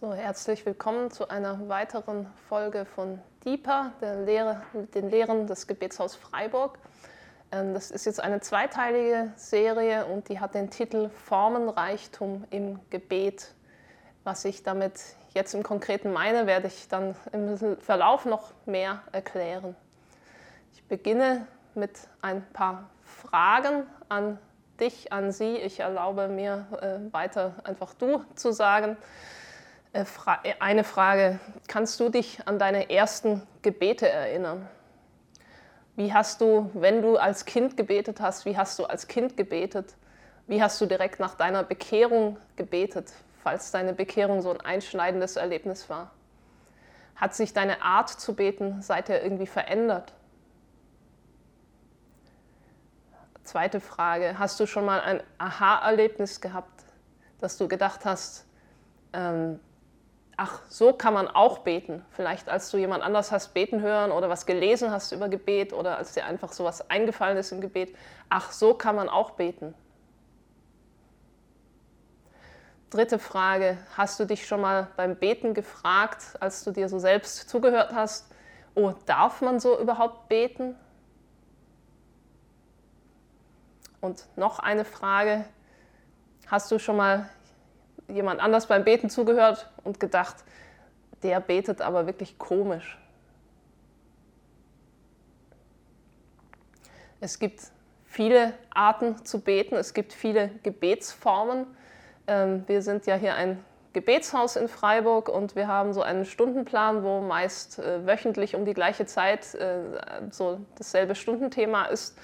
So, herzlich willkommen zu einer weiteren Folge von DIPA, Lehre, den Lehren des Gebetshaus Freiburg. Ähm, das ist jetzt eine zweiteilige Serie und die hat den Titel Formenreichtum im Gebet. Was ich damit jetzt im Konkreten meine, werde ich dann im Verlauf noch mehr erklären. Ich beginne mit ein paar Fragen an dich, an Sie. Ich erlaube mir äh, weiter einfach du zu sagen. Äh, eine Frage, kannst du dich an deine ersten Gebete erinnern? Wie hast du, wenn du als Kind gebetet hast, wie hast du als Kind gebetet? Wie hast du direkt nach deiner Bekehrung gebetet, falls deine Bekehrung so ein einschneidendes Erlebnis war? Hat sich deine Art zu beten seither irgendwie verändert? Zweite Frage, hast du schon mal ein Aha-Erlebnis gehabt, dass du gedacht hast, ähm, ach, so kann man auch beten. Vielleicht als du jemand anders hast beten hören oder was gelesen hast über Gebet oder als dir einfach sowas eingefallen ist im Gebet, ach, so kann man auch beten. Dritte Frage, hast du dich schon mal beim Beten gefragt, als du dir so selbst zugehört hast, oh, darf man so überhaupt beten? Und noch eine Frage, hast du schon mal jemand anders beim Beten zugehört und gedacht, der betet aber wirklich komisch. Es gibt viele Arten zu beten, es gibt viele Gebetsformen. Ähm, wir sind ja hier ein Gebetshaus in Freiburg und wir haben so einen Stundenplan, wo meist äh, wöchentlich um die gleiche Zeit äh, so dasselbe Stundenthema ist.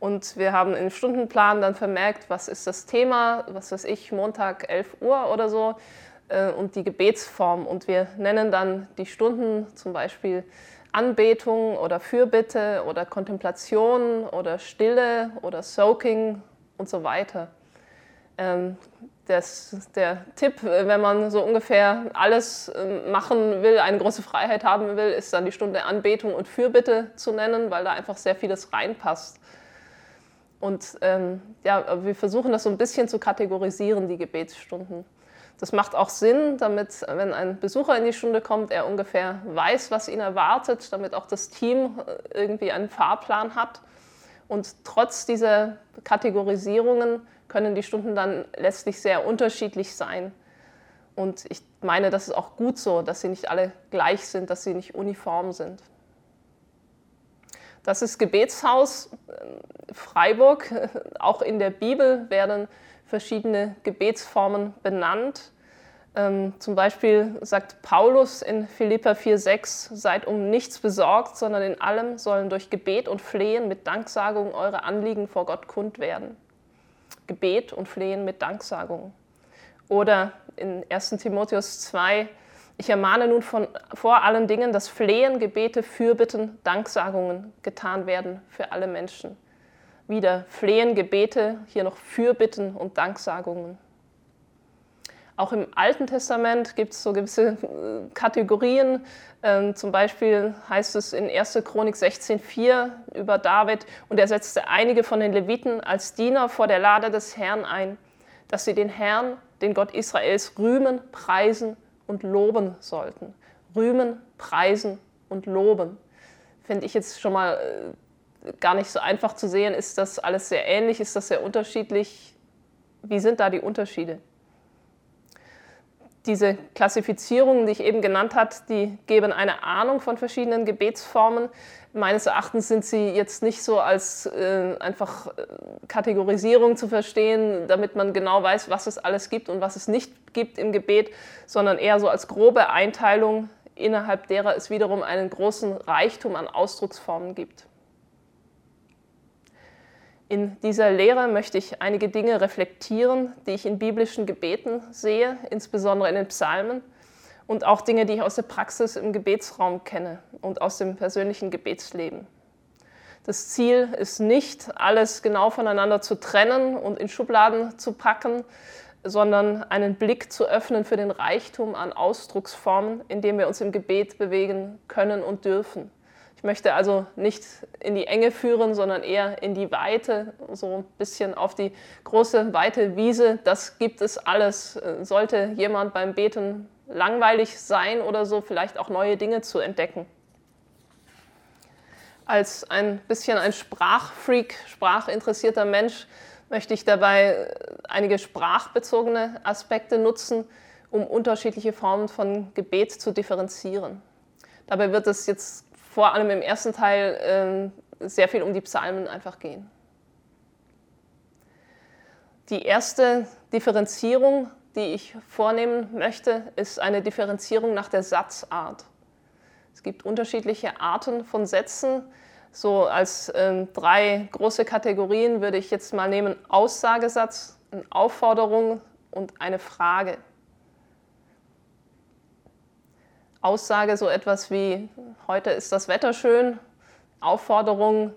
Und wir haben im Stundenplan dann vermerkt, was ist das Thema, was weiß ich, Montag 11 Uhr oder so äh, und die Gebetsform. Und wir nennen dann die Stunden zum Beispiel Anbetung oder Fürbitte oder Kontemplation oder Stille oder Soaking und so weiter. Ähm, das, der Tipp, wenn man so ungefähr alles ähm, machen will, eine große Freiheit haben will, ist dann die Stunde Anbetung und Fürbitte zu nennen, weil da einfach sehr vieles reinpasst. Und ähm, ja, wir versuchen das so ein bisschen zu kategorisieren, die Gebetsstunden. Das macht auch Sinn, damit, wenn ein Besucher in die Stunde kommt, er ungefähr weiß, was ihn erwartet, damit auch das Team äh, irgendwie einen Fahrplan hat. Und trotz dieser Kategorisierungen können die Stunden dann letztlich sehr unterschiedlich sein. Und ich meine, das ist auch gut so, dass sie nicht alle gleich sind, dass sie nicht uniform sind. Das ist Gebetshaus äh, Freiburg. Auch in der Bibel werden verschiedene Gebetsformen benannt. Ähm, zum Beispiel sagt Paulus in Philippa 4,6: Seid um nichts besorgt, sondern in allem sollen durch Gebet und Flehen mit Danksagung eure Anliegen vor Gott kund werden. Gebet und Flehen mit Danksagung. Oder in 1 Timotheus 2, ich ermahne nun von, vor allen Dingen, dass Flehen, Gebete, Fürbitten, Danksagungen getan werden für alle Menschen. Wieder Flehen, Gebete, hier noch Fürbitten und Danksagungen. Auch im Alten Testament gibt es so gewisse äh, Kategorien. Ähm, zum Beispiel heißt es in 1. Chronik 16,4 über David, und er setzte einige von den Leviten als Diener vor der Lade des Herrn ein, dass sie den Herrn, den Gott Israels, rühmen, preisen und loben sollten. Rühmen, preisen und loben. Finde ich jetzt schon mal äh, gar nicht so einfach zu sehen. Ist das alles sehr ähnlich? Ist das sehr unterschiedlich? Wie sind da die Unterschiede? Diese Klassifizierungen, die ich eben genannt habe, die geben eine Ahnung von verschiedenen Gebetsformen. Meines Erachtens sind sie jetzt nicht so als äh, einfach äh, Kategorisierung zu verstehen, damit man genau weiß, was es alles gibt und was es nicht gibt im Gebet, sondern eher so als grobe Einteilung, innerhalb derer es wiederum einen großen Reichtum an Ausdrucksformen gibt. In dieser Lehre möchte ich einige Dinge reflektieren, die ich in biblischen Gebeten sehe, insbesondere in den Psalmen, und auch Dinge, die ich aus der Praxis im Gebetsraum kenne und aus dem persönlichen Gebetsleben. Das Ziel ist nicht, alles genau voneinander zu trennen und in Schubladen zu packen, sondern einen Blick zu öffnen für den Reichtum an Ausdrucksformen, in dem wir uns im Gebet bewegen können und dürfen. Ich möchte also nicht in die Enge führen, sondern eher in die Weite, so ein bisschen auf die große, weite Wiese. Das gibt es alles. Sollte jemand beim Beten langweilig sein oder so, vielleicht auch neue Dinge zu entdecken. Als ein bisschen ein Sprachfreak, sprachinteressierter Mensch möchte ich dabei einige sprachbezogene Aspekte nutzen, um unterschiedliche Formen von Gebet zu differenzieren. Dabei wird es jetzt vor allem im ersten Teil äh, sehr viel um die Psalmen einfach gehen. Die erste Differenzierung, die ich vornehmen möchte, ist eine Differenzierung nach der Satzart. Es gibt unterschiedliche Arten von Sätzen. So als äh, drei große Kategorien würde ich jetzt mal nehmen Aussagesatz, eine Aufforderung und eine Frage. Aussage so etwas wie, heute ist das Wetter schön, Aufforderung,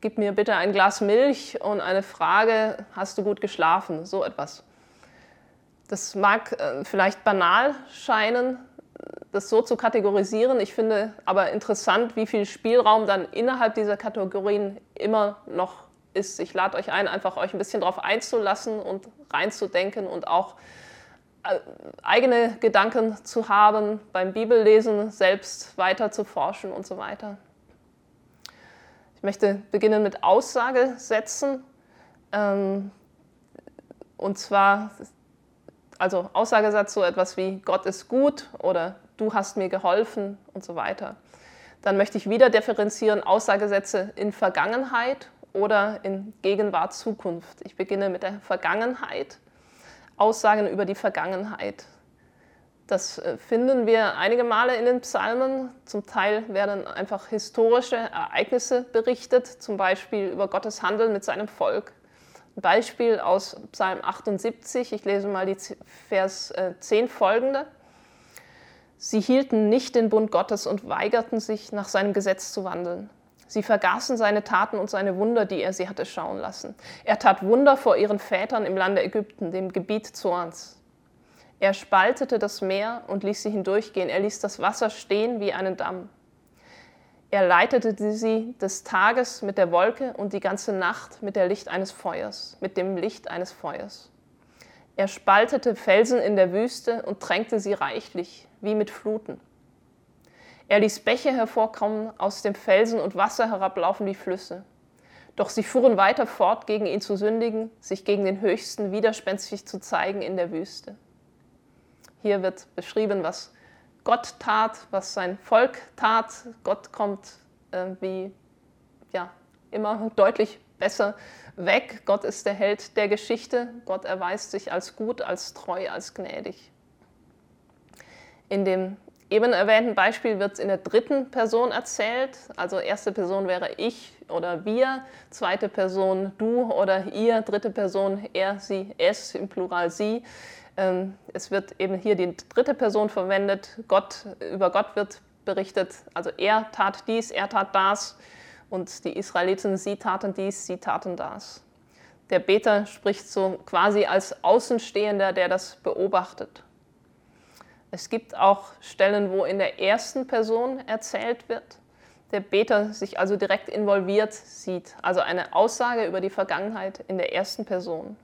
gib mir bitte ein Glas Milch und eine Frage, hast du gut geschlafen, so etwas. Das mag äh, vielleicht banal scheinen, das so zu kategorisieren. Ich finde aber interessant, wie viel Spielraum dann innerhalb dieser Kategorien immer noch ist. Ich lade euch ein, einfach euch ein bisschen darauf einzulassen und reinzudenken und auch eigene Gedanken zu haben, beim Bibellesen selbst weiter zu forschen und so weiter. Ich möchte beginnen mit Aussagesätzen. Ähm, und zwar, also Aussagesatz so etwas wie Gott ist gut oder du hast mir geholfen und so weiter. Dann möchte ich wieder differenzieren Aussagesätze in Vergangenheit oder in Gegenwart, Zukunft. Ich beginne mit der Vergangenheit. Aussagen über die Vergangenheit. Das äh, finden wir einige Male in den Psalmen. Zum Teil werden einfach historische Ereignisse berichtet, zum Beispiel über Gottes Handeln mit seinem Volk. Ein Beispiel aus Psalm 78, ich lese mal die Vers 10 äh, folgende. Sie hielten nicht den Bund Gottes und weigerten sich, nach seinem Gesetz zu wandeln. Sie vergaßen seine Taten und seine Wunder, die er sie hatte schauen lassen. Er tat Wunder vor ihren Vätern im Lande Ägypten, dem Gebiet Zorns. Er spaltete das Meer und ließ sie hindurchgehen. Er ließ das Wasser stehen wie einen Damm. Er leitete sie des Tages mit der Wolke und die ganze Nacht mit der Licht eines Feuers, mit dem Licht eines Feuers. Er spaltete Felsen in der Wüste und tränkte sie reichlich, wie mit Fluten. Er ließ Bäche hervorkommen aus dem Felsen und Wasser herablaufen wie Flüsse. Doch sie fuhren weiter fort, gegen ihn zu sündigen, sich gegen den Höchsten widerspenstig zu zeigen in der Wüste. Hier wird beschrieben, was Gott tat, was sein Volk tat. Gott kommt äh, wie ja, immer deutlich besser weg. Gott ist der Held der Geschichte. Gott erweist sich als gut, als treu, als gnädig. In dem eben erwähnten Beispiel wird es in der dritten Person erzählt. Also erste Person wäre ich oder wir, zweite Person du oder ihr, dritte Person er, sie, es, im Plural sie. Ähm, es wird eben hier die dritte Person verwendet. Gott, über Gott wird berichtet. Also er tat dies, er tat das. Und die Israeliten, sie taten dies, sie taten das. Der Beter spricht so quasi als Außenstehender, der das beobachtet. Es gibt auch Stellen, wo in der ersten Person erzählt wird, der Beter sich also direkt involviert sieht, also eine Aussage über die Vergangenheit in der ersten Person.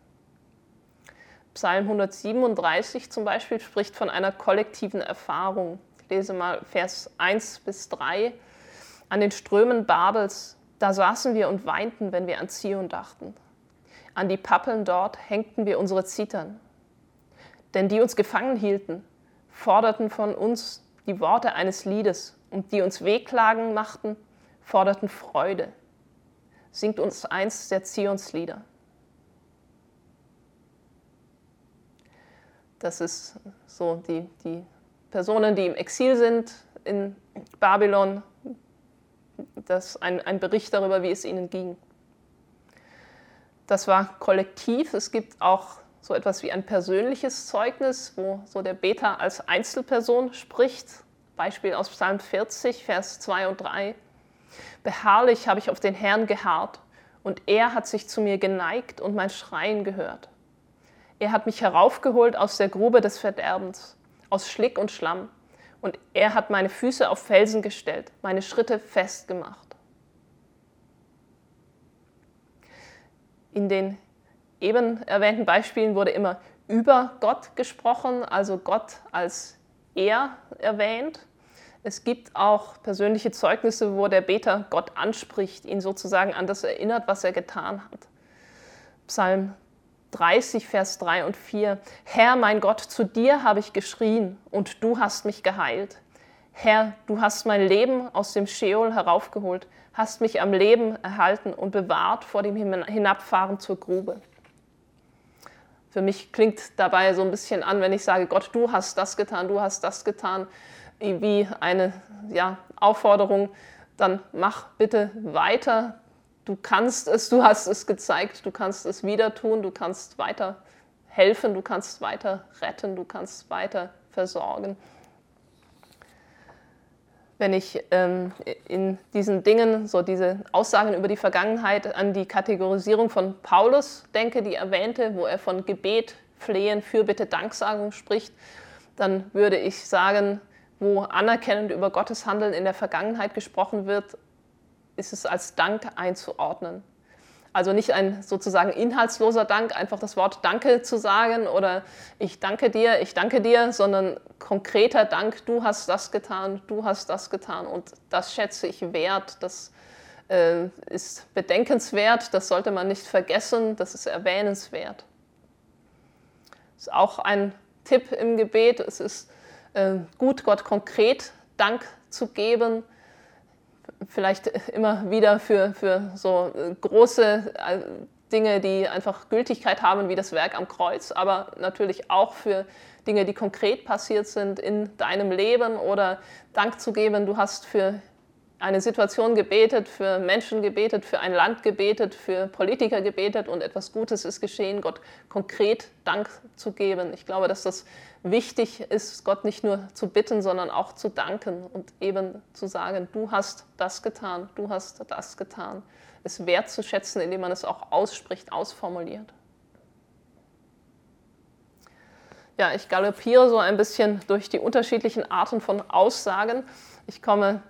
Psalm 137 zum Beispiel spricht von einer kollektiven Erfahrung. Ich lese mal Vers 1 bis 3. An den Strömen Babels, da saßen wir und weinten, wenn wir an Zion dachten. An die Pappeln dort hängten wir unsere Zitern. Denn die uns gefangen hielten, forderten von uns die Worte eines Liedes und die uns Wehklagen machten, forderten Freude. Singt uns eins der Zionslieder. Das ist so die, die Personen, die im Exil sind in Babylon. Das ein, ein Bericht darüber, wie es ihnen ging. Das war kollektiv. Es gibt auch so etwas wie ein persönliches Zeugnis, wo so der Beter als Einzelperson spricht. Beispiel aus Psalm 40, Vers 2 und 3. Beharrlich habe ich auf den Herrn geharrt und er hat sich zu mir geneigt und mein Schreien gehört. Er hat mich heraufgeholt aus der Grube des Verderbens, aus Schlick und Schlamm, und er hat meine Füße auf Felsen gestellt, meine Schritte festgemacht. In den eben erwähnten Beispielen wurde immer über Gott gesprochen, also Gott als er erwähnt. Es gibt auch persönliche Zeugnisse, wo der Beter Gott anspricht, ihn sozusagen an das erinnert, was er getan hat. Psalm 30, Vers 3 und 4. Herr, mein Gott, zu dir habe ich geschrien und du hast mich geheilt. Herr, du hast mein Leben aus dem Scheol heraufgeholt, hast mich am Leben erhalten und bewahrt vor dem Hinabfahren zur Grube. Für mich klingt dabei so ein bisschen an, wenn ich sage, Gott, du hast das getan, du hast das getan, wie eine ja, Aufforderung, dann mach bitte weiter. Du kannst es, du hast es gezeigt, du kannst es wieder tun, du kannst weiter helfen, du kannst weiter retten, du kannst weiter versorgen. Wenn ich ähm, in diesen Dingen, so diese Aussagen über die Vergangenheit, an die Kategorisierung von Paulus denke, die erwähnte, wo er von Gebet, Flehen, Fürbitte, Danksagung spricht, dann würde ich sagen, wo anerkennend über Gottes Handeln in der Vergangenheit gesprochen wird, ist es als Dank einzuordnen. Also nicht ein sozusagen inhaltsloser Dank, einfach das Wort Danke zu sagen oder ich danke dir, ich danke dir, sondern konkreter Dank, du hast das getan, du hast das getan und das schätze ich wert, das äh, ist bedenkenswert, das sollte man nicht vergessen, das ist erwähnenswert. Ist auch ein Tipp im Gebet, es ist äh, gut, Gott konkret Dank zu geben. Vielleicht immer wieder für, für so äh, große äh, Dinge, die einfach Gültigkeit haben, wie das Werk am Kreuz, aber natürlich auch für Dinge, die konkret passiert sind in deinem Leben oder Dank zu geben, du hast für eine Situation gebetet, für Menschen gebetet, für ein Land gebetet, für Politiker gebetet und etwas Gutes ist geschehen, Gott konkret Dank zu geben. Ich glaube, dass das wichtig ist, Gott nicht nur zu bitten, sondern auch zu danken und eben zu sagen, du hast das getan, du hast das getan. Es wertzuschätzen, indem man es auch ausspricht, ausformuliert. Ja, ich galoppiere so ein bisschen durch die unterschiedlichen Arten von Aussagen. Ich komme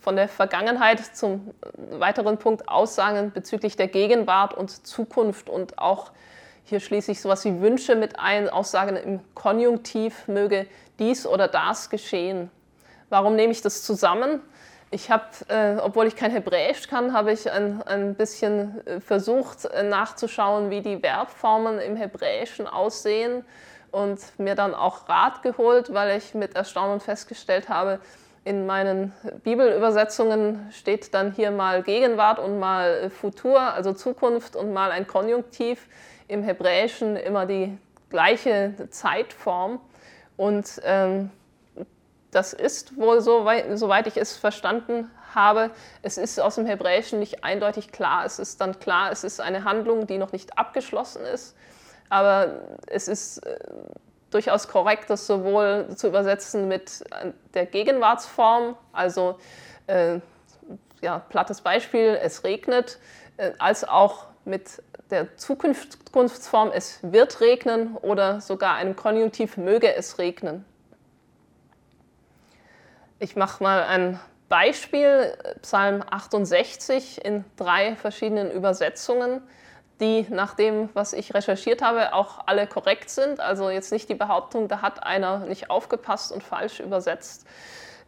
von der Vergangenheit zum weiteren Punkt Aussagen bezüglich der Gegenwart und Zukunft und auch hier schließe ich sowas wie Wünsche mit ein, Aussagen im Konjunktiv, möge dies oder das geschehen. Warum nehme ich das zusammen? Ich habe, äh, obwohl ich kein Hebräisch kann, habe ich ein, ein bisschen äh, versucht äh, nachzuschauen, wie die Verbformen im Hebräischen aussehen und mir dann auch Rat geholt, weil ich mit Erstaunen festgestellt habe, in meinen Bibelübersetzungen steht dann hier mal Gegenwart und mal Futur, also Zukunft und mal ein Konjunktiv im Hebräischen immer die gleiche Zeitform. Und ähm, das ist wohl, so weit, soweit ich es verstanden habe, es ist aus dem Hebräischen nicht eindeutig klar. Es ist dann klar, es ist eine Handlung, die noch nicht abgeschlossen ist. Aber es ist äh, durchaus korrekt, das sowohl zu übersetzen mit äh, der Gegenwartsform, also äh, ja, plattes Beispiel, es regnet, äh, als auch mit der Zukunftsform es wird regnen oder sogar einem Konjunktiv möge es regnen. Ich mache mal ein Beispiel, Psalm 68 in drei verschiedenen Übersetzungen, die nach dem, was ich recherchiert habe, auch alle korrekt sind. Also jetzt nicht die Behauptung, da hat einer nicht aufgepasst und falsch übersetzt.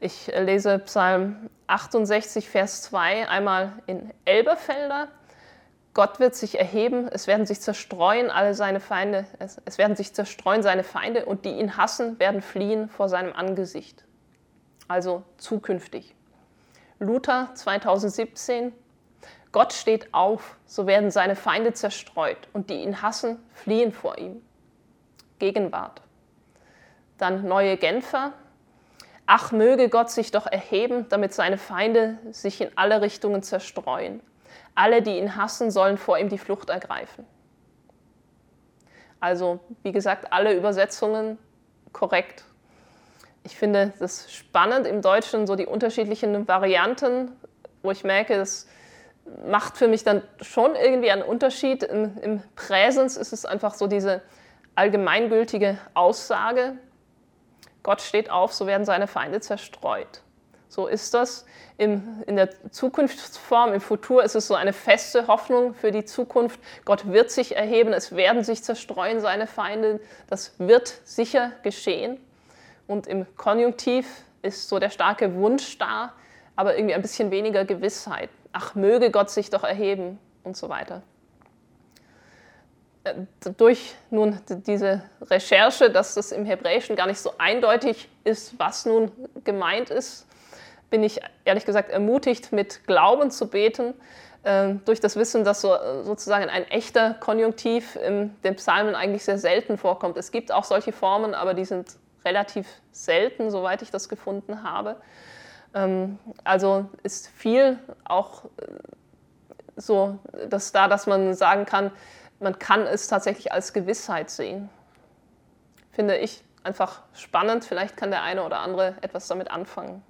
Ich lese Psalm 68, Vers 2 einmal in Elberfelder Gott wird sich erheben, es werden sich zerstreuen alle seine Feinde, es, es, werden sich zerstreuen seine Feinde und die ihn hassen, werden fliehen vor seinem Angesicht. Also zukünftig. Luther 2017, Gott steht auf, so werden seine Feinde zerstreut und die ihn hassen, fliehen vor ihm. Gegenwart. Dann neue Genfer. Ach, möge Gott sich doch erheben, damit seine Feinde sich in alle Richtungen zerstreuen. Alle, die ihn hassen, sollen vor ihm die Flucht ergreifen. Also, wie gesagt, alle Übersetzungen korrekt. Ich finde das spannend im Deutschen, so die unterschiedlichen Varianten, wo ich merke, das macht für mich dann schon irgendwie einen Unterschied. Im, im Präsens ist es einfach so diese allgemeingültige Aussage, Gott steht auf, so werden seine Feinde zerstreut. So ist das. Im, in der Zukunftsform, im Futur ist es so eine feste Hoffnung für die Zukunft. Gott wird sich erheben, es werden sich zerstreuen seine Feinde. Das wird sicher geschehen. Und im Konjunktiv ist so der starke Wunsch da, aber irgendwie ein bisschen weniger Gewissheit. Ach, möge Gott sich doch erheben und so weiter. Äh, durch nun diese Recherche, dass das im Hebräischen gar nicht so eindeutig ist, was nun gemeint ist, bin ich ehrlich gesagt ermutigt, mit Glauben zu beten, äh, durch das Wissen, dass so, sozusagen ein echter Konjunktiv in den Psalmen eigentlich sehr selten vorkommt. Es gibt auch solche Formen, aber die sind relativ selten, soweit ich das gefunden habe. Ähm, also ist viel auch äh, so, dass da, dass man sagen kann, man kann es tatsächlich als Gewissheit sehen. Finde ich einfach spannend. Vielleicht kann der eine oder andere etwas damit anfangen.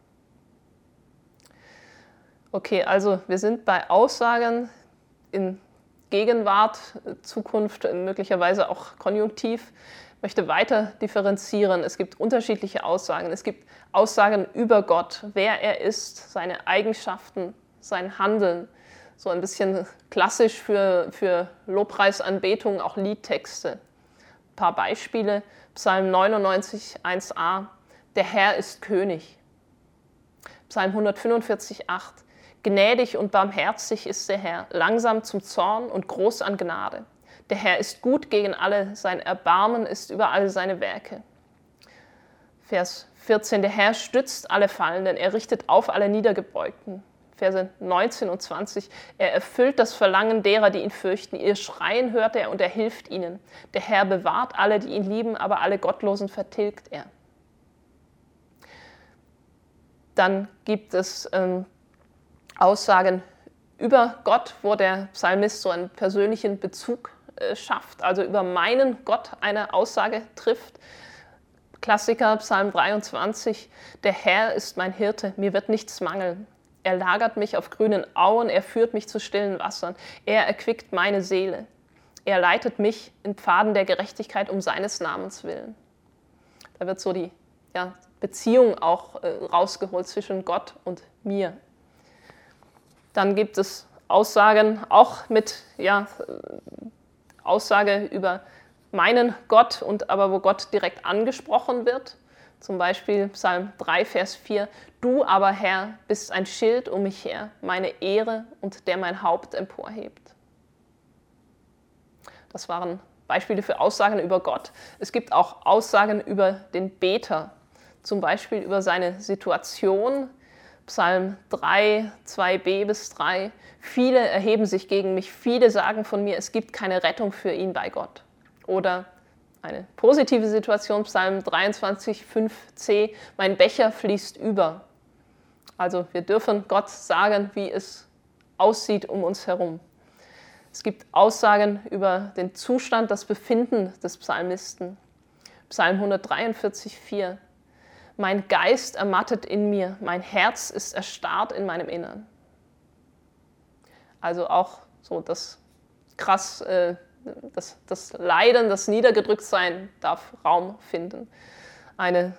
Okay, also wir sind bei Aussagen in Gegenwart, Zukunft, möglicherweise auch konjunktiv. Möchte weiter differenzieren. Es gibt unterschiedliche Aussagen. Es gibt Aussagen über Gott, wer er ist, seine Eigenschaften, sein Handeln so ein bisschen klassisch für, für Lobpreisanbetung, auch Liedtexte. Ein paar Beispiele. Psalm 99, 1a. Der Herr ist König. Psalm 145, 8. Gnädig und barmherzig ist der Herr, langsam zum Zorn und groß an Gnade. Der Herr ist gut gegen alle, sein Erbarmen ist über alle seine Werke. Vers 14. Der Herr stützt alle Fallenden, er richtet auf alle Niedergebeugten. Verse 19 und 20. Er erfüllt das Verlangen derer, die ihn fürchten. Ihr Schreien hört er und er hilft ihnen. Der Herr bewahrt alle, die ihn lieben, aber alle Gottlosen vertilgt er. Dann gibt es ähm, Aussagen über Gott, wo der Psalmist so einen persönlichen Bezug äh, schafft, also über meinen Gott eine Aussage trifft. Klassiker Psalm 23, der Herr ist mein Hirte, mir wird nichts mangeln. Er lagert mich auf grünen Auen, er führt mich zu stillen Wassern, er erquickt meine Seele. Er leitet mich in Pfaden der Gerechtigkeit um seines Namens willen. Da wird so die ja, Beziehung auch äh, rausgeholt zwischen Gott und mir. Dann gibt es Aussagen auch mit ja, Aussage über meinen Gott und aber wo Gott direkt angesprochen wird. Zum Beispiel Psalm 3, Vers 4. Du aber, Herr, bist ein Schild um mich her, meine Ehre und der mein Haupt emporhebt. Das waren Beispiele für Aussagen über Gott. Es gibt auch Aussagen über den Beter, zum Beispiel über seine Situation. Psalm 3, 2b bis 3. Viele erheben sich gegen mich, viele sagen von mir, es gibt keine Rettung für ihn bei Gott. Oder eine positive Situation, Psalm 23, 5c, mein Becher fließt über. Also wir dürfen Gott sagen, wie es aussieht um uns herum. Es gibt Aussagen über den Zustand, das Befinden des Psalmisten. Psalm 143, 4. Mein Geist ermattet in mir, mein Herz ist erstarrt in meinem Innern. Also auch so das krass äh, das, das Leiden, das Niedergedrücktsein darf Raum finden. Eine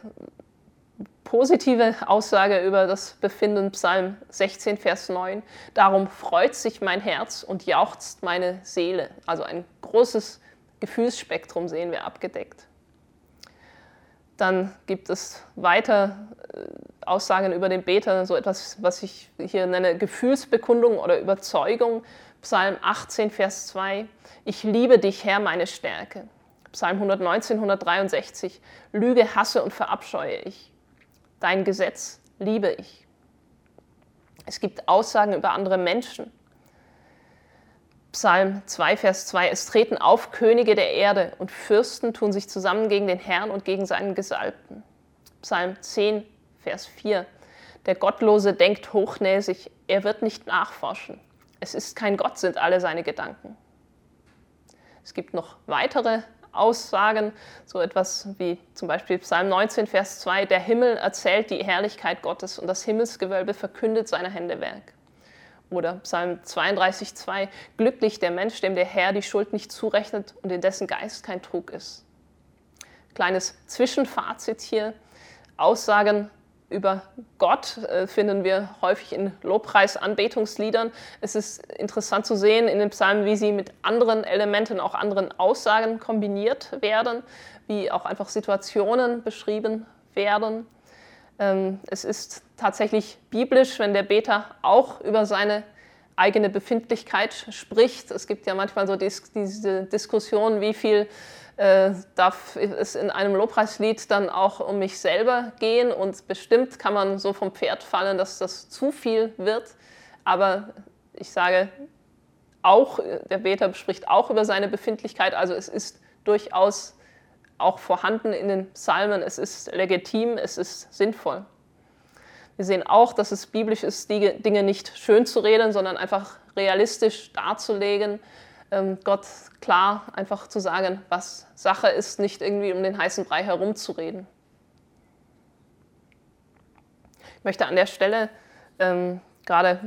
positive Aussage über das Befinden, Psalm 16, Vers 9. Darum freut sich mein Herz und jauchzt meine Seele. Also ein großes Gefühlsspektrum sehen wir abgedeckt. Dann gibt es weiter äh, Aussagen über den Beter, so etwas, was ich hier nenne Gefühlsbekundung oder Überzeugung. Psalm 18, Vers 2. Ich liebe dich, Herr, meine Stärke. Psalm 119, 163. Lüge hasse und verabscheue ich. Dein Gesetz liebe ich. Es gibt Aussagen über andere Menschen. Psalm 2, Vers 2. Es treten auf Könige der Erde und Fürsten tun sich zusammen gegen den Herrn und gegen seinen Gesalbten. Psalm 10, Vers 4. Der Gottlose denkt hochnäsig, er wird nicht nachforschen. Es ist kein Gott, sind alle seine Gedanken. Es gibt noch weitere Aussagen, so etwas wie zum Beispiel Psalm 19, Vers 2, der Himmel erzählt die Herrlichkeit Gottes und das Himmelsgewölbe verkündet seine Hände Werk. Oder Psalm 32, 2, glücklich der Mensch, dem der Herr die Schuld nicht zurechnet und in dessen Geist kein Trug ist. Kleines Zwischenfazit hier, Aussagen über Gott äh, finden wir häufig in Lobpreisanbetungsliedern. Es ist interessant zu sehen in den Psalmen, wie sie mit anderen Elementen, auch anderen Aussagen kombiniert werden, wie auch einfach Situationen beschrieben werden. Ähm, es ist tatsächlich biblisch, wenn der Beter auch über seine eigene Befindlichkeit spricht. Es gibt ja manchmal so diese Diskussion, wie viel äh, darf es in einem Lobpreislied dann auch um mich selber gehen und bestimmt kann man so vom Pferd fallen, dass das zu viel wird. Aber ich sage auch, der Beter spricht auch über seine Befindlichkeit, also es ist durchaus auch vorhanden in den Psalmen, es ist legitim, es ist sinnvoll. Wir sehen auch, dass es biblisch ist, die Dinge nicht schön zu reden, sondern einfach realistisch darzulegen ähm, Gott klar einfach zu sagen, was Sache ist, nicht irgendwie um den heißen Brei herumzureden. Ich möchte an der Stelle, ähm, gerade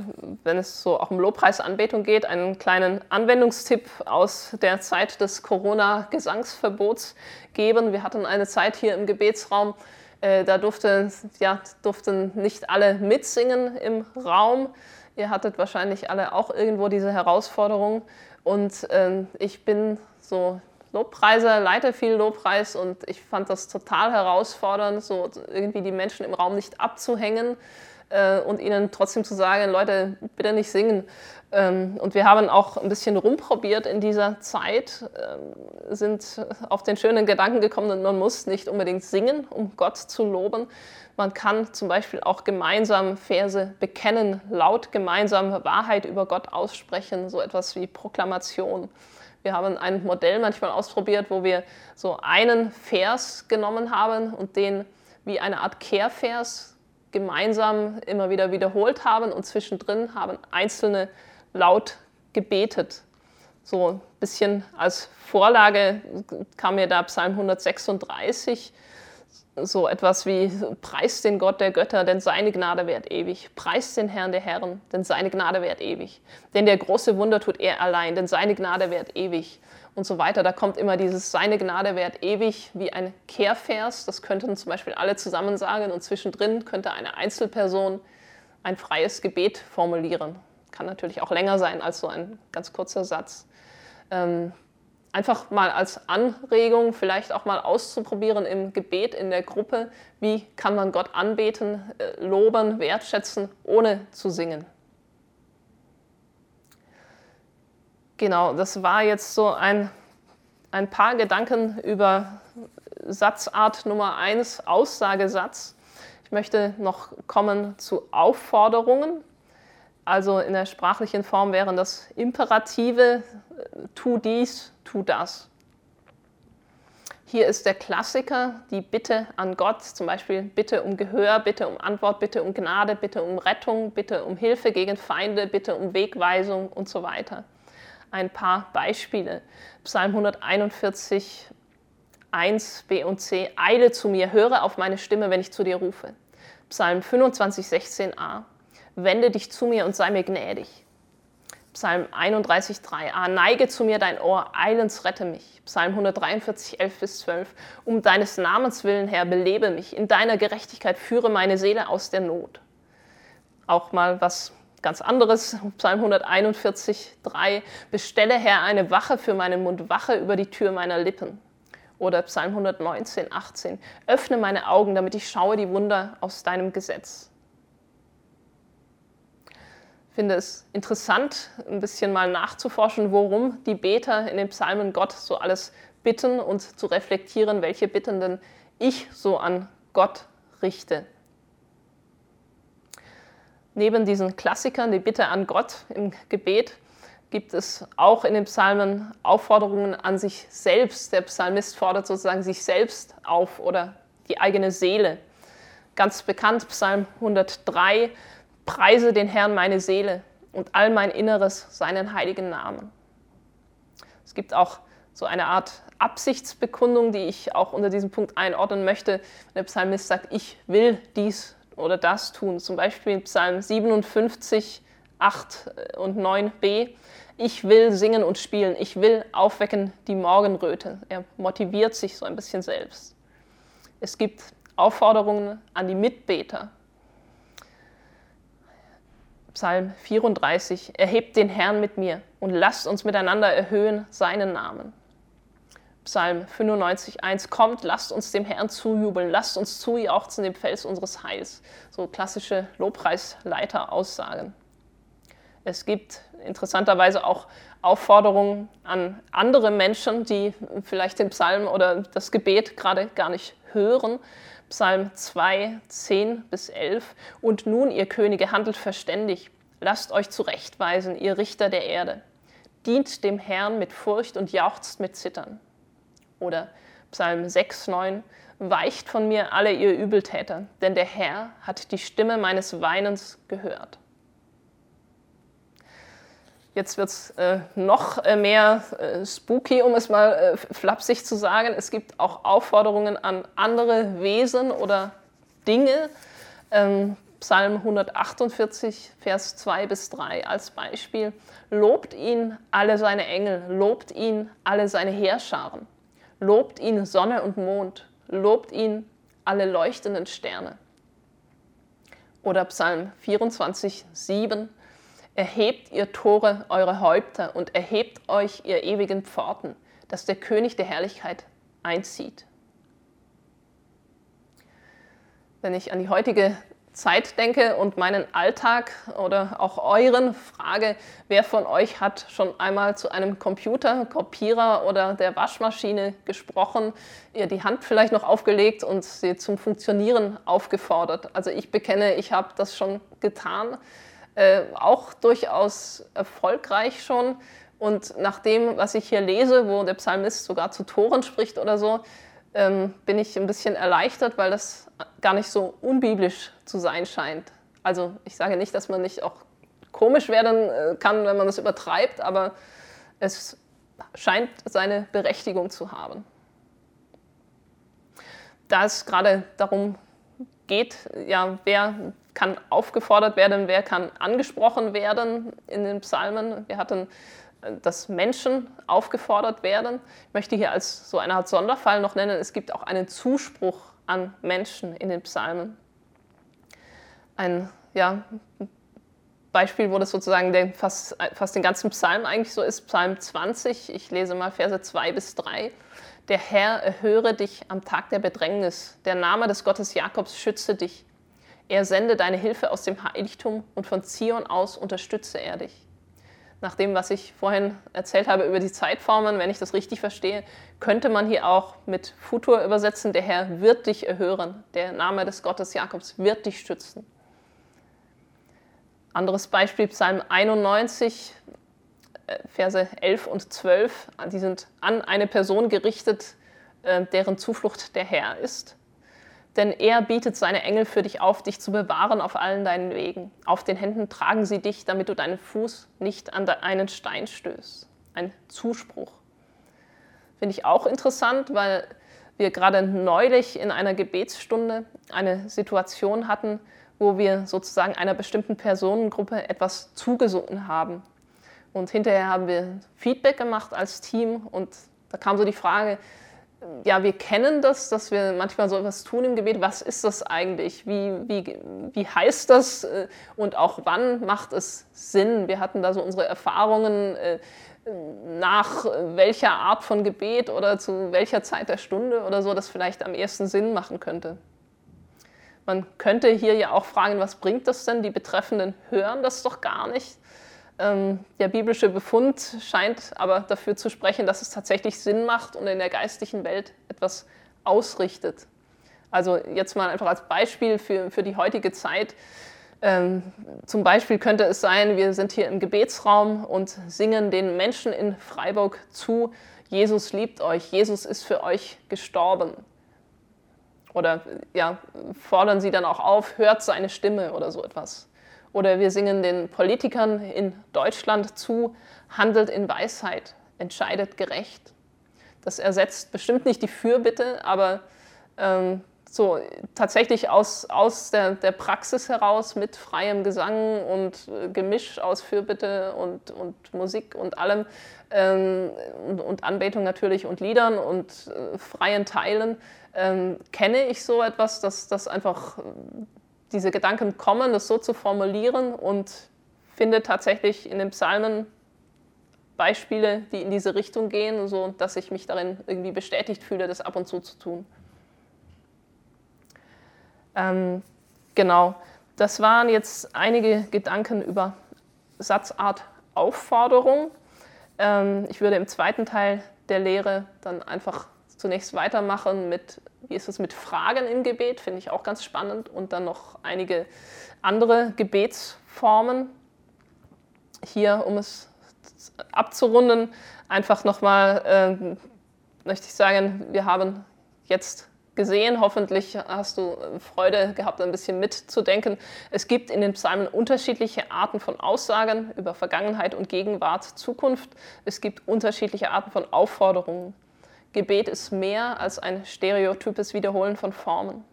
wenn es so auch um Lobpreisanbetung geht, einen kleinen Anwendungstipp aus der Zeit des Corona-Gesangsverbots geben. Wir hatten eine Zeit hier im Gebetsraum, äh, da durfte, ja, durften nicht alle mitsingen im Raum. Ihr hattet wahrscheinlich alle auch irgendwo diese Herausforderung. Und ähm, ich bin so Lobpreiser, leite viel Lobpreis und ich fand das total herausfordernd, so irgendwie die Menschen im Raum nicht abzuhängen äh, und ihnen trotzdem zu sagen, Leute, bitte nicht singen. Ähm, und wir haben auch ein bisschen rumprobiert in dieser Zeit, äh, sind auf den schönen Gedanken gekommen, man muss nicht unbedingt singen, um Gott zu loben. Man kann zum Beispiel auch gemeinsam Verse bekennen, laut gemeinsam Wahrheit über Gott aussprechen, so etwas wie Proklamation. Wir haben ein Modell manchmal ausprobiert, wo wir so einen Vers genommen haben und den wie eine Art Kehrvers gemeinsam immer wieder wiederholt haben und zwischendrin haben einzelne laut gebetet. So ein bisschen als Vorlage kam mir da Psalm 136 so etwas wie Preist den Gott der Götter, denn seine Gnade währt ewig. Preist den Herrn der Herren, denn seine Gnade währt ewig. Denn der große Wunder tut er allein, denn seine Gnade währt ewig. Und so weiter. Da kommt immer dieses Seine Gnade währt ewig wie ein Kehrvers. Das könnten zum Beispiel alle zusammen sagen. Und zwischendrin könnte eine Einzelperson ein freies Gebet formulieren. Kann natürlich auch länger sein als so ein ganz kurzer Satz. Ähm, einfach mal als Anregung, vielleicht auch mal auszuprobieren im Gebet in der Gruppe, wie kann man Gott anbeten, äh, loben, wertschätzen, ohne zu singen. Genau, das war jetzt so ein, ein paar Gedanken über Satzart Nummer 1, Aussagesatz. Ich möchte noch kommen zu Aufforderungen. Also in der sprachlichen Form wären das Imperative, tu dies, tu das. Hier ist der Klassiker, die Bitte an Gott, zum Beispiel Bitte um Gehör, Bitte um Antwort, Bitte um Gnade, Bitte um Rettung, Bitte um Hilfe gegen Feinde, Bitte um Wegweisung und so weiter. Ein paar Beispiele. Psalm 141, 1, B und C. Eile zu mir, höre auf meine Stimme, wenn ich zu dir rufe. Psalm 25, 16a wende dich zu mir und sei mir gnädig. Psalm 31, 3a, neige zu mir dein Ohr, eilends rette mich. Psalm 143, 11 bis 12, um deines Namens willen, Herr, belebe mich. In deiner Gerechtigkeit führe meine Seele aus der Not. Auch mal was ganz anderes, Psalm 141, 3, bestelle, Herr, eine Wache für meinen Mund, Wache über die Tür meiner Lippen. Oder Psalm 119, 18, öffne meine Augen, damit ich schaue die Wunder aus deinem Gesetz finde es interessant, ein bisschen mal nachzuforschen, worum die Beter in den Psalmen Gott so alles bitten und zu reflektieren, welche Bitten denn ich so an Gott richte. Neben diesen Klassikern, die Bitte an Gott im Gebet, gibt es auch in den Psalmen Aufforderungen an sich selbst. Der Psalmist fordert sozusagen sich selbst auf oder die eigene Seele. Ganz bekannt Psalm 103, Preise den Herrn meine Seele und all mein Inneres seinen heiligen Namen. Es gibt auch so eine Art Absichtsbekundung, die ich auch unter diesem Punkt einordnen möchte. Der Psalmist sagt, ich will dies oder das tun. Zum Beispiel in Psalm 57, 8 äh, und 9b. Ich will singen und spielen, ich will aufwecken die Morgenröte. Er motiviert sich so ein bisschen selbst. Es gibt Aufforderungen an die Mitbeter. Psalm 34, erhebt den Herrn mit mir und lasst uns miteinander erhöhen seinen Namen. Psalm 95, 1, kommt, lasst uns dem Herrn zujubeln, lasst uns zujauchzen dem Fels unseres Heils. So klassische Lobpreisleiter-Aussagen. Es gibt interessanterweise auch Aufforderungen an andere Menschen, die vielleicht den Psalm oder das Gebet gerade gar nicht hören. Psalm 2, 10 bis 11. Und nun, ihr Könige, handelt verständig. Lasst euch zurechtweisen, ihr Richter der Erde. Dient dem Herrn mit Furcht und jauchzt mit Zittern. Oder Psalm 6, 9. Weicht von mir alle ihr Übeltäter, denn der Herr hat die Stimme meines Weinens gehört. Jetzt wird es äh, noch äh, mehr äh, spooky, um es mal äh, flapsig zu sagen. Es gibt auch Aufforderungen an andere Wesen oder Dinge. Ähm, Psalm 148, Vers 2 bis 3 als Beispiel. Lobt ihn alle seine Engel, lobt ihn alle seine Heerscharen, lobt ihn Sonne und Mond, lobt ihn alle leuchtenden Sterne. Oder Psalm 24, 7. Erhebt ihr Tore eure Häupter und erhebt euch ihr ewigen Pforten, dass der König der Herrlichkeit einzieht. Wenn ich an die heutige Zeit denke und meinen Alltag oder auch euren frage, wer von euch hat schon einmal zu einem Computer, Kopierer oder der Waschmaschine gesprochen, ihr die Hand vielleicht noch aufgelegt und sie zum Funktionieren aufgefordert. Also ich bekenne, ich habe das schon getan äh, auch durchaus erfolgreich schon. Und nach dem, was ich hier lese, wo der Psalmist sogar zu Toren spricht oder so, ähm, bin ich ein bisschen erleichtert, weil das gar nicht so unbiblisch zu sein scheint. Also ich sage nicht, dass man nicht auch komisch werden äh, kann, wenn man das übertreibt, aber es scheint seine Berechtigung zu haben. Da es gerade darum geht, ja, wer kann aufgefordert werden, wer kann angesprochen werden in den Psalmen. Wir hatten, äh, dass Menschen aufgefordert werden. Ich möchte hier als so eine Art Sonderfall noch nennen, es gibt auch einen Zuspruch an Menschen in den Psalmen. Ein ja, Beispiel, wo das sozusagen der, fast, fast den ganzen Psalm eigentlich so ist, Psalm 20, ich lese mal Verse 2 bis 3. Der Herr erhöre dich am Tag der Bedrängnis, der Name des Gottes Jakobs schütze dich. Er sende deine Hilfe aus dem Heiligtum und von Zion aus unterstütze er dich. Nach dem, was ich vorhin erzählt habe über die Zeitformen, wenn ich das richtig verstehe, könnte man hier auch mit Futur übersetzen, der Herr wird dich erhören, der Name des Gottes Jakobs wird dich stützen. Anderes Beispiel, Psalm 91, äh, Verse 11 und 12, die sind an eine Person gerichtet, äh, deren Zuflucht der Herr ist denn er bietet seine Engel für dich auf, dich zu bewahren auf allen deinen Wegen. Auf den Händen tragen sie dich, damit du deinen Fuß nicht an einen Stein stößt. Ein Zuspruch. Finde ich auch interessant, weil wir gerade neulich in einer Gebetsstunde eine Situation hatten, wo wir sozusagen einer bestimmten Personengruppe etwas zugesungen haben. Und hinterher haben wir Feedback gemacht als Team und da kam so die Frage, ja, wir kennen das, dass wir manchmal so etwas tun im Gebet. Was ist das eigentlich? Wie, wie, wie heißt das? Äh, und auch wann macht es Sinn? Wir hatten da so unsere Erfahrungen äh, nach welcher Art von Gebet oder zu welcher Zeit der Stunde oder so, das vielleicht am ersten Sinn machen könnte. Man könnte hier ja auch fragen, was bringt das denn? Die Betreffenden hören das doch gar nicht. Ähm, der biblische Befund scheint aber dafür zu sprechen, dass es tatsächlich Sinn macht und in der geistlichen Welt etwas ausrichtet. Also jetzt mal einfach als Beispiel für, für die heutige Zeit. Ähm, zum Beispiel könnte es sein, wir sind hier im Gebetsraum und singen den Menschen in Freiburg zu, Jesus liebt euch, Jesus ist für euch gestorben. Oder ja, fordern sie dann auch auf, hört seine Stimme oder so etwas. Oder wir singen den Politikern in Deutschland zu, handelt in Weisheit, entscheidet gerecht. Das ersetzt bestimmt nicht die Fürbitte, aber ähm, so tatsächlich aus, aus der, der Praxis heraus mit freiem Gesang und äh, Gemisch aus Fürbitte und, und Musik und allem ähm, und, und, Anbetung natürlich und Liedern und äh, freien Teilen ähm, kenne ich so etwas, dass das einfach diese Gedanken kommen, das so zu formulieren und finde tatsächlich in den Psalmen Beispiele, die in diese Richtung gehen, so dass ich mich darin irgendwie bestätigt fühle, das ab und zu zu tun. Ähm, genau, das waren jetzt einige Gedanken über Satzart Aufforderung. Ähm, ich würde im zweiten Teil der Lehre dann einfach zunächst weitermachen mit, wie ist es mit Fragen im Gebet, finde ich auch ganz spannend, und dann noch einige andere Gebetsformen. Hier, um es abzurunden, einfach nochmal äh, möchte ich sagen, wir haben jetzt gesehen. Hoffentlich hast du Freude gehabt, ein bisschen mitzudenken. Es gibt in den Psalmen unterschiedliche Arten von Aussagen über Vergangenheit und Gegenwart, Zukunft. Es gibt unterschiedliche Arten von Aufforderungen. Gebet ist mehr als ein stereotypes Wiederholen von Formen.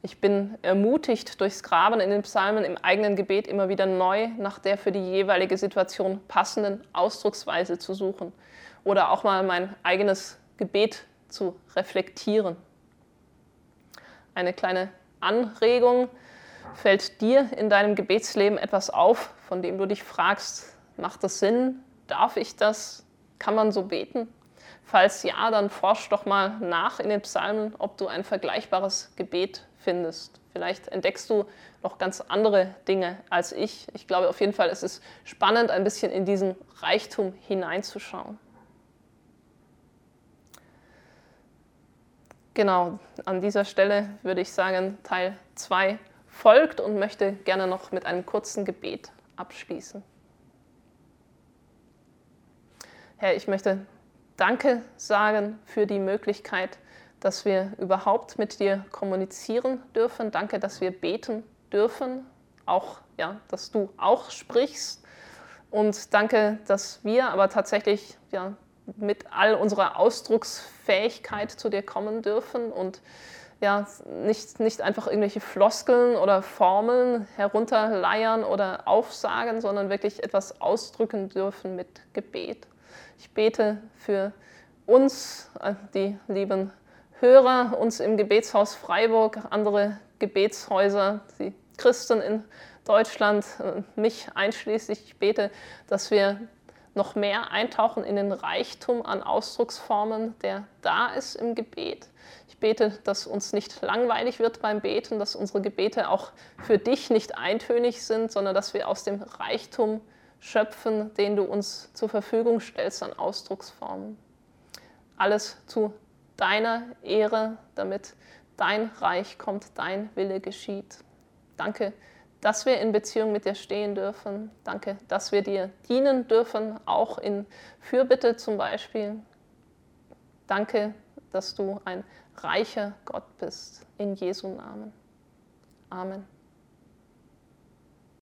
Ich bin ermutigt, durchs Graben in den Psalmen im eigenen Gebet immer wieder neu nach der für die jeweilige Situation passenden Ausdrucksweise zu suchen oder auch mal mein eigenes Gebet zu reflektieren. Eine kleine Anregung. Fällt dir in deinem Gebetsleben etwas auf, von dem du dich fragst, macht das Sinn? Darf ich das? Kann man so beten? Falls ja, dann forsch doch mal nach in den Psalmen, ob du ein vergleichbares Gebet findest. Vielleicht entdeckst du noch ganz andere Dinge als ich. Ich glaube auf jeden Fall, es ist spannend, ein bisschen in diesen Reichtum hineinzuschauen. Genau, an dieser Stelle würde ich sagen, Teil 2 folgt und möchte gerne noch mit einem kurzen Gebet abschließen. Herr, ich möchte Danke sagen für die Möglichkeit, dass wir überhaupt mit dir kommunizieren dürfen. Danke, dass wir beten dürfen, auch ja, dass du auch sprichst. Und danke, dass wir aber tatsächlich ja, mit all unserer Ausdrucksfähigkeit zu dir kommen dürfen und ja, nicht, nicht einfach irgendwelche Floskeln oder Formeln herunterleiern oder aufsagen, sondern wirklich etwas ausdrücken dürfen mit Gebet. Ich bete für uns, äh, die lieben Hörer, uns im Gebetshaus Freiburg, andere Gebetshäuser, die Christen in Deutschland, äh, mich einschließlich. Ich bete, dass wir noch mehr eintauchen in den Reichtum an Ausdrucksformen, der da ist im Gebet. Ich bete, dass uns nicht langweilig wird beim Beten, dass unsere Gebete auch für dich nicht eintönig sind, sondern dass wir aus dem Reichtum schöpfen, den du uns zur Verfügung stellst an Ausdrucksformen. Alles zu deiner Ehre, damit dein Reich kommt, dein Wille geschieht. Danke, dass wir in Beziehung mit dir stehen dürfen. Danke, dass wir dir dienen dürfen, auch in Fürbitte zum Beispiel. Danke, dass du ein reicher Gott bist. In Jesu Namen. Amen.